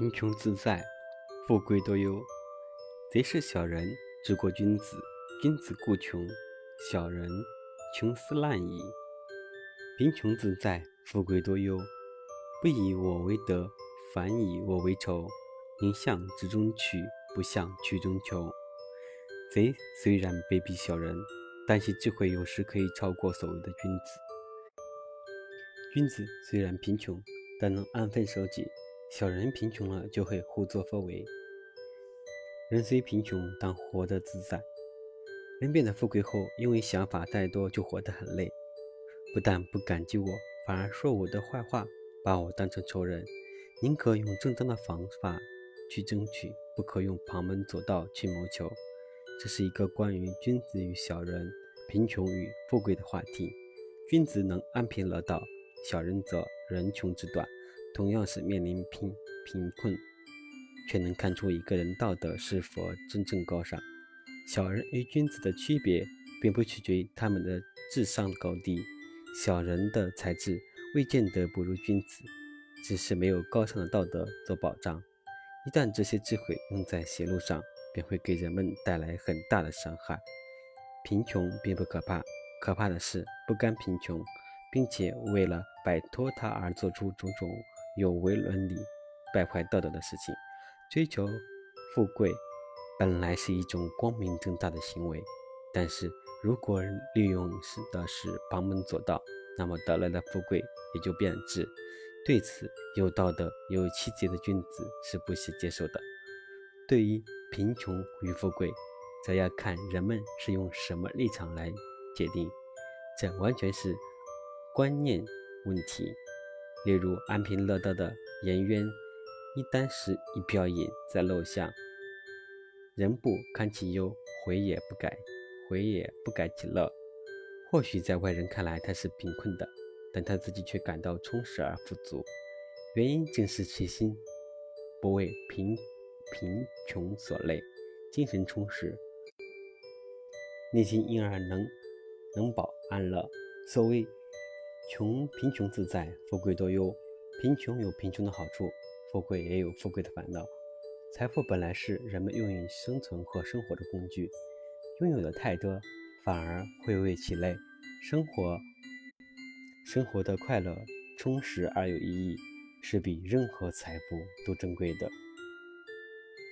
贫穷自在，富贵多忧。贼是小人之过君子，君子固穷，小人穷斯滥矣。贫穷自在，富贵多忧。不以我为德，反以我为仇。宁向直中取，不向曲中求。贼虽然卑鄙小人，但其智慧有时可以超过所谓的君子。君子虽然贫穷，但能安分守己。小人贫穷了，就会胡作非为。人虽贫穷，但活得自在。人变得富贵后，因为想法太多，就活得很累。不但不感激我，反而说我的坏话，把我当成仇人。宁可用正当的方法去争取，不可用旁门左道去谋求。这是一个关于君子与小人、贫穷与富贵的话题。君子能安贫乐道，小人则人穷志短。同样是面临贫贫困，却能看出一个人道德是否真正高尚。小人与君子的区别，并不取决于他们的智商高低。小人的才智未见得不如君子，只是没有高尚的道德做保障。一旦这些智慧用在邪路上，便会给人们带来很大的伤害。贫穷并不可怕，可怕的是不甘贫穷，并且为了摆脱它而做出种种。有违伦理、败坏道德的事情，追求富贵本来是一种光明正大的行为，但是如果利用是的是旁门左道，那么得来的富贵也就变质。对此，有道德、有气节的君子是不惜接受的。对于贫穷与富贵，则要看人们是用什么立场来界定，这完全是观念问题。例如安贫乐道的颜渊，一箪食，一瓢饮，在陋巷，人不堪其忧，回也不改，回也不改其乐。或许在外人看来他是贫困的，但他自己却感到充实而富足。原因正是其心不为贫贫穷所累，精神充实，内心因而能能保安乐。所谓。穷贫穷自在，富贵多忧。贫穷有贫穷的好处，富贵也有富贵的烦恼。财富本来是人们用于生存和生活的工具，拥有的太多，反而会为其累。生活生活的快乐、充实而有意义，是比任何财富都珍贵的。